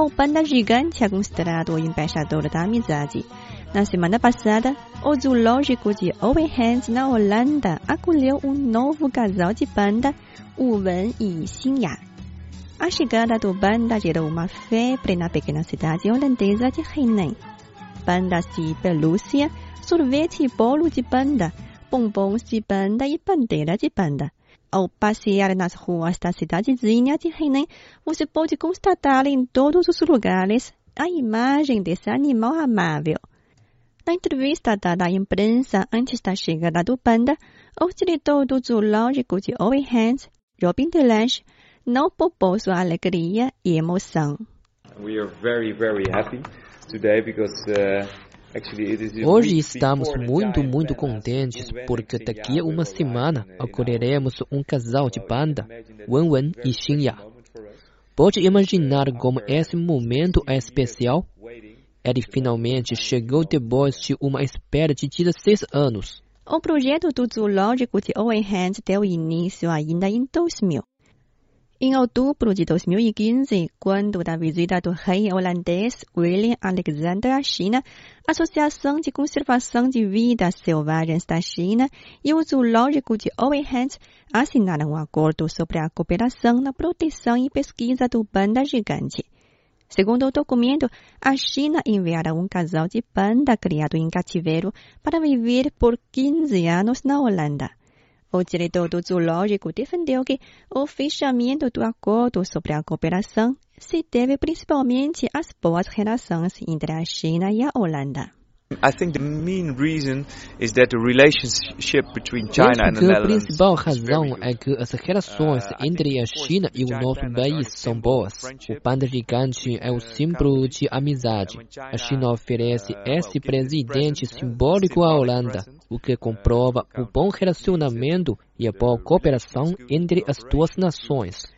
O panda gigante considerado o embaixador da amizade. Na semana passada, o zoológico de Owen na Holanda, acolheu um novo casal de panda, o Wen e Xinya. A chegada do panda gerou uma febre na pequena cidade holandesa de Hainan. Pandas de pelúcia, sorvete e bolo de panda, bombons de panda e bandeira de panda. Ao passear nas ruas da cidadezinha de Hainan, você pode constatar em todos os lugares a imagem desse animal amável. Na entrevista dada à imprensa antes da chegada do panda, o diretor do zoológico de Owen Hands, Robin Delange, não poupou sua alegria e emoção. We are very, very happy today because uh, Hoje estamos muito, muito contentes porque daqui a uma semana acolheremos um casal de that Wen e Xinya. Pode imaginar como esse momento é especial? Ele finalmente chegou depois de uma espera de 16 anos. O projeto do zoológico de Owen Hands deu início ainda em 2000. Em outubro de 2015, quando da visita do rei holandês Willem Alexander à China, a Associação de Conservação de Vidas Selvagens da China e o Zoológico de Owen Hands assinaram um acordo sobre a cooperação na proteção e pesquisa do panda gigante. Segundo o documento, a China enviará um casal de panda criado em cativeiro para viver por 15 anos na Holanda. O diretor do zoológico defendeu que o fechamento do acordo sobre a cooperação se deve principalmente às boas relações entre a China e a Holanda. I think the main reason is that the relationship between China Penso and the que a principal razão é que as relações Uh, entre a China e o nosso país são boas. O panda gigante é o uh, símbolo de amizade. Uh, A China oferece esse presidente simbólico à Holanda, o que comprova o bom relacionamento e a boa cooperação entre as duas nações.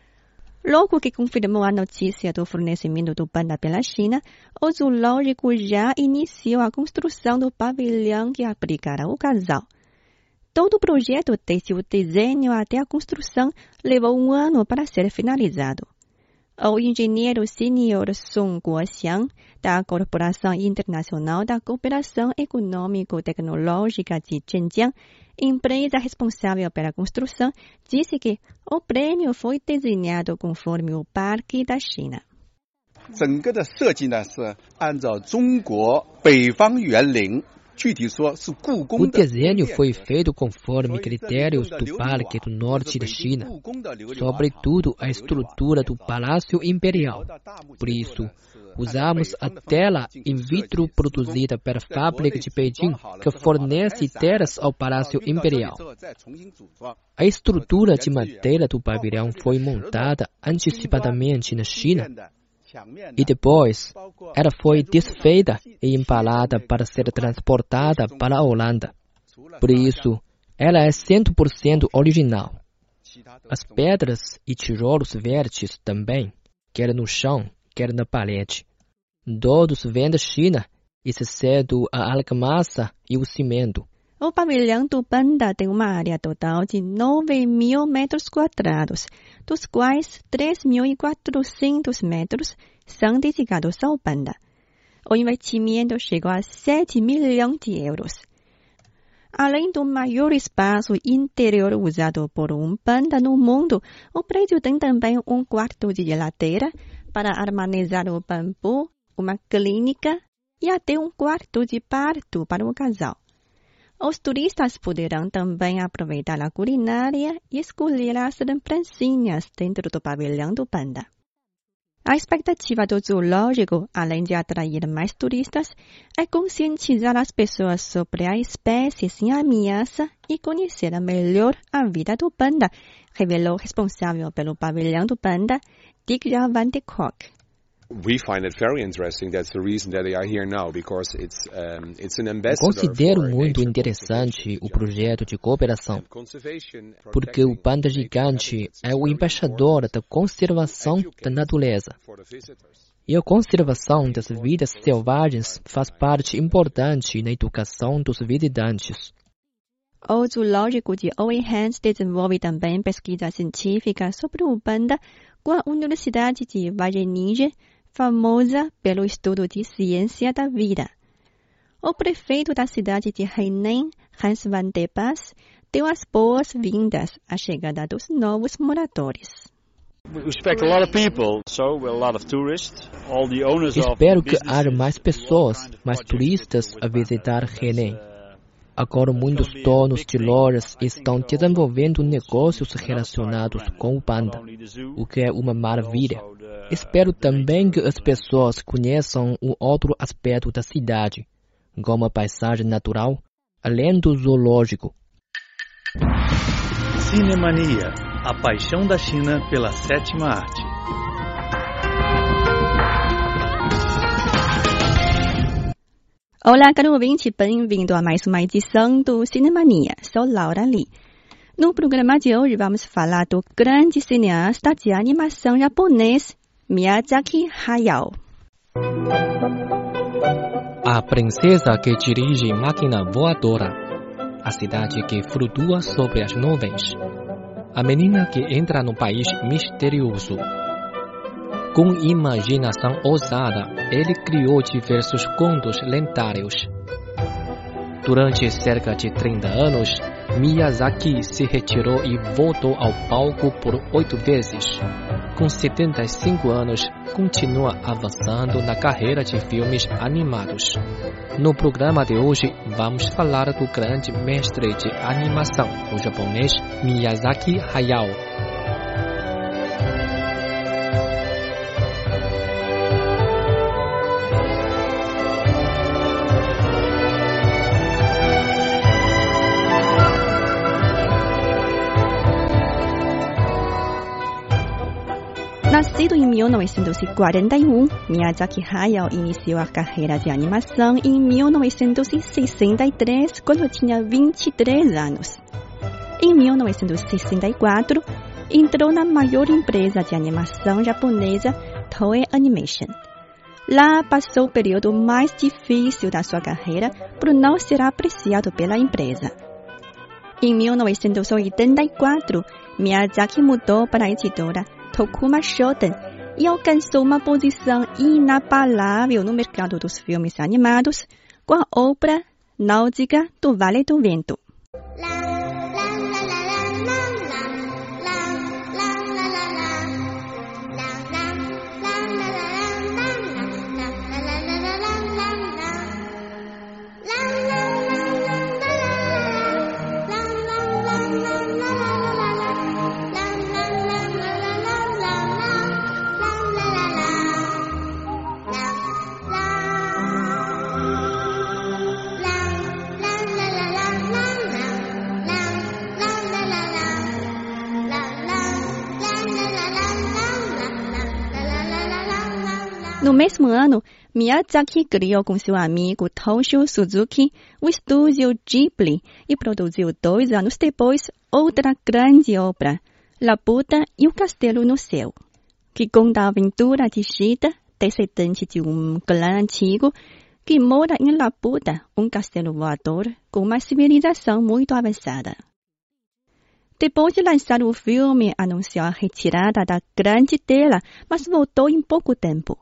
Logo que confirmou a notícia do fornecimento do panda pela China, o zoológico já iniciou a construção do pavilhão que abrigará o casal. Todo o projeto, desde o desenho até a construção, levou um ano para ser finalizado O engenheiro sênior Song Guoxiang, da Corporação Internacional da Cooperação Econômico-Tecnológica de Zhenjiang, empresa responsável pela construção, disse que o prédio foi desenhado conforme o Parque da China. 整个的设计呢是按照中国北方园林，具体说是故 o desenho foi feito conforme critérios do Parque do Norte da China, sobretudo a estrutura do Palácio Imperial. Por isso, usamos a tela in vitro produzida pela fábrica de Beijing, que fornece telas ao Palácio Imperial. A estrutura de madeira do pavilhão foi montada antecipadamente na China e depois ela foi desfeita e empalada para ser transportada para a Holanda. Por isso, ela é 100% original. As pedras e tijolos verdes também, quer no chão, quer na parede. Todos vêm da China, exceto a argamassa e o cimento. O pavilhão do Panda tem uma área total de 9 mil metros quadrados, dos quais 3.400 metros são dedicados ao Panda. O investimento chegou a 7 milhões de euros. Além do maior espaço interior usado por um panda no mundo, o prédio tem também um quarto de geladeira para armazenar o bambu, uma clínica e até um quarto de parto para o casal. Os turistas poderão também aproveitar a culinária e escolher as lembrancinhas dentro do pavilhão do panda. A expectativa do zoológico, além de atrair mais turistas, é conscientizar as pessoas sobre a espécie sem ameaça e conhecer melhor a vida do panda, revelou o responsável pelo pavilhão do panda, Dick Van de Kock. Considero muito interessante o projeto de cooperação, porque o panda gigante é o embaixador da conservação da natureza. E a conservação das vidas selvagens faz parte importante na educação dos visitantes. O zoológico de Owen Hands desenvolve também pesquisa científica sobre o panda com a Universidade de Wageningen, famosa pelo estudo de ciência da vida. O prefeito da cidade de Heinen, Hans van der Bas, deu as boas-vindas à chegada dos novos moradores. Espero que haja mais pessoas, mais turistas a visitar Heinen. Agora, muitos donos de lojas estão desenvolvendo negócios relacionados com o panda, o que é uma maravilha. Espero também que as pessoas conheçam o outro aspecto da cidade, como a paisagem natural, além do zoológico. Cinemania, a paixão da China pela sétima arte. Olá, caro ouvinte, bem-vindo a mais uma edição do Cinemania. Sou Laura Lee. No programa de hoje vamos falar do grande cineasta de animação japonês Miyazaki Hayao. A princesa que dirige máquina voadora. A cidade que flutua sobre as nuvens. A menina que entra no país misterioso. Com imaginação ousada, ele criou diversos contos lendários. Durante cerca de 30 anos, Miyazaki se retirou e voltou ao palco por oito vezes. Com 75 anos, continua avançando na carreira de filmes animados. No programa de hoje, vamos falar do grande mestre de animação, o japonês Miyazaki Hayao. Nascido em 1941, Miyazaki Hayao iniciou a carreira de animação em 1963, quando tinha 23 anos. Em 1964, entrou na maior empresa de animação japonesa, Toei Animation. Lá passou o período mais difícil da sua carreira por não ser apreciado pela empresa. Em 1984, Miyazaki mudou para a editora Tokuma Shoten e alcançou uma posição inabalável no mercado dos filmes animados com a obra Náutica do Vale do Vento. No mesmo ano, Miyazaki criou com seu amigo Toshio Suzuki o estúdio Ghibli e produziu dois anos depois outra grande obra, Laputa e o Castelo no Céu, que conta a aventura de Shida, descendente de um clã antigo, que mora em Laputa, um castelo voador com uma civilização muito avançada. Depois de lançar o filme, anunciou a retirada da grande tela, mas voltou em pouco tempo.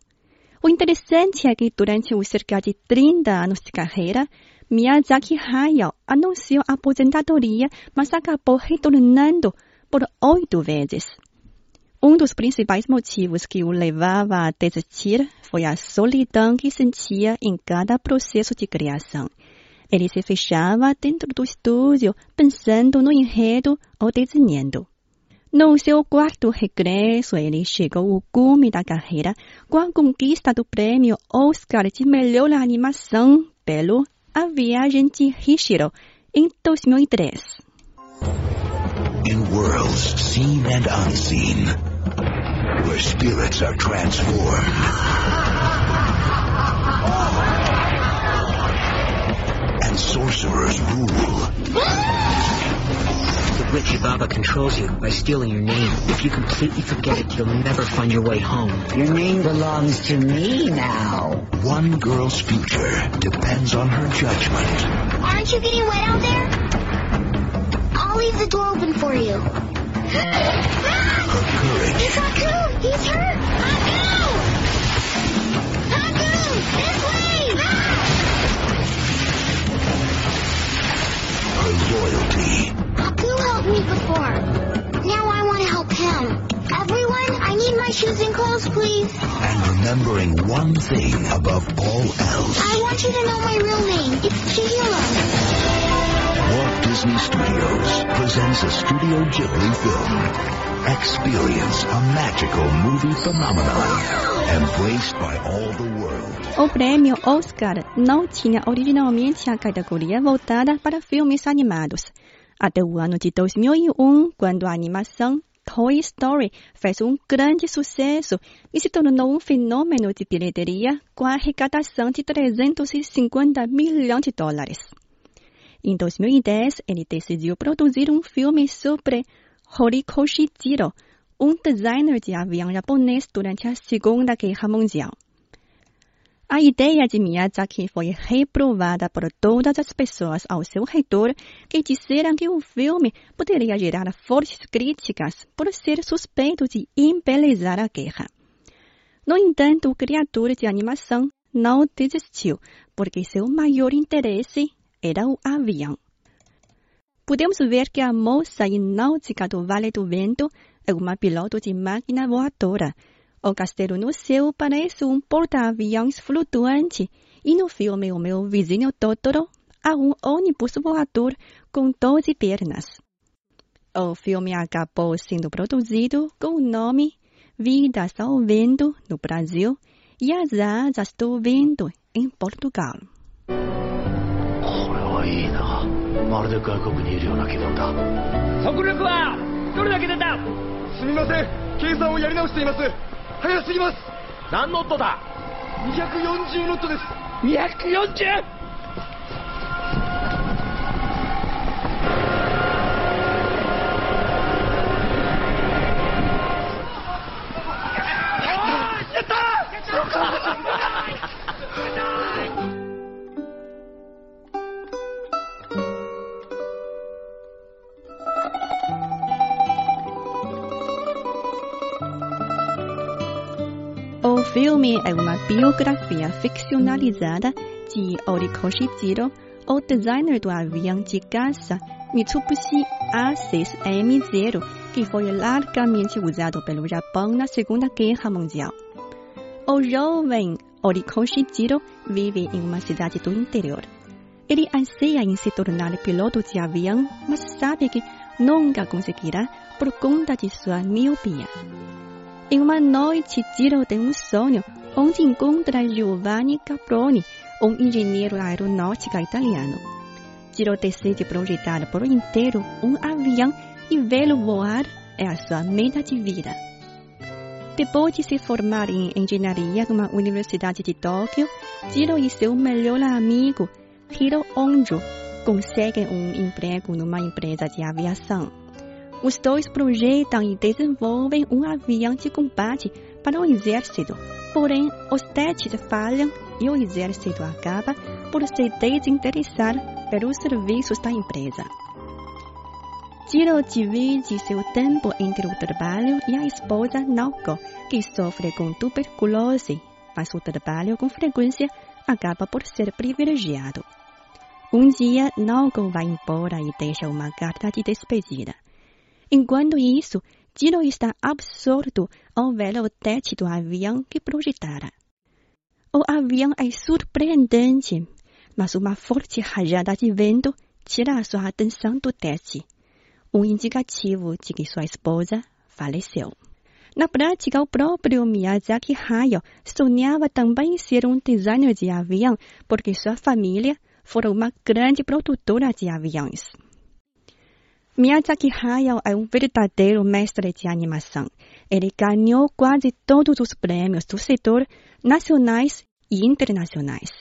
O interessante é que durante os cerca de 30 anos de carreira, Miyazaki Hayao anunciou a aposentadoria, mas acabou retornando por oito vezes. Um dos principais motivos que o levava a desistir foi a solidão que sentia em cada processo de criação. Ele se fechava dentro do estúdio, pensando no enredo ou desenhando. No seu quarto regresso, ele chegou ao cume da carreira com a conquista do prêmio Oscar de melhor animação pelo A Viagem de Hishiro, em 2003. In worlds seen and unseen, where spirits are transformed. And sorcerers rule. The witch Baba controls you by stealing your name. If you completely forget it, you'll never find your way home. Your name belongs to me now. One girl's future depends on her judgment. Aren't you getting wet out there? I'll leave the door open for you. Her courage. It's Haku! He's hurt! Haku! Haku! This way! Her loyalty. Me before. Now I want to help him. Everyone, I need my shoes and clothes, please. And remembering one thing above all else. I want you to know my real name. It's Chihiro. Walt Disney Studios presents a Studio Ghibli film. Experience a magical movie phenomenon embraced by all the world. O prêmio Oscar não tinha originalmente a categoria voltada para filmes animados. Até o ano de 2001, quando a animação Toy Story fez um grande sucesso e se tornou um fenômeno de bilheteria com a arrecadação de 350 milhões de dólares. Em 2010, ele decidiu produzir um filme sobre Horikoshi Jiro, um designer de avião japonês durante a Segunda Guerra Mundial. A ideia de Miyazaki foi reprovada por todas as pessoas ao seu redor que disseram que o filme poderia gerar fortes críticas por ser suspeito de embelezar a guerra. No entanto, o criador de animação não desistiu, porque seu maior interesse era o avião. Podemos ver que a moça náutica do Vale do Vento é uma piloto de máquina voadora. O castelo no céu parece um porta-aviões flutuante e no filme O Meu Vizinho Totoro há um ônibus voador com 12 pernas. O filme acabou sendo produzido com o nome Vidas ao Vento no Brasil e As Asas do Vento em Portugal. 早すぎます。何ノットだ？240ノットです。240! É uma biografia ficcionalizada de Horikoshi Jiro, o designer do avião de caça Mitsubishi A6M0, que foi largamente usado pelo Japão na Segunda Guerra Mundial. O jovem Horikoshi Jiro vive em uma cidade do interior. Ele anseia em se tornar piloto de avião, mas sabe que nunca conseguirá por conta de sua miopia. Em uma noite, Jiro tem um sonho onde encontra Giovanni Caproni, um engenheiro aeronáutico italiano. Jiro decide projetar por inteiro um avião e vê-lo voar é a sua meta de vida. Depois de se formar em engenharia numa universidade de Tóquio, Jiro e seu melhor amigo, Hiro Onjo, conseguem um emprego numa empresa de aviação. Os dois projetam e desenvolvem um avião de combate para o exército. Porém, os testes falham e o exército acaba por se desinteressar pelos serviços da empresa. Jiro divide seu tempo entre o trabalho e a esposa Naoko, que sofre com tuberculose, mas o trabalho com frequência acaba por ser privilegiado. Um dia, Naoko vai embora e deixa uma carta de despedida. Enquanto isso, Jiro está absorto ao ver o teto do avião que projetara. O avião é surpreendente, mas uma forte rajada de vento tira sua atenção do teste, um indicativo de que sua esposa faleceu. Na prática, o próprio Miyazaki Hayao sonhava também ser um designer de avião, porque sua família fora uma grande produtora de aviões. Miyazaki Hayao é um verdadeiro mestre de animação. ele ganhou quase todos os prêmios do setor nacionais e internacionais.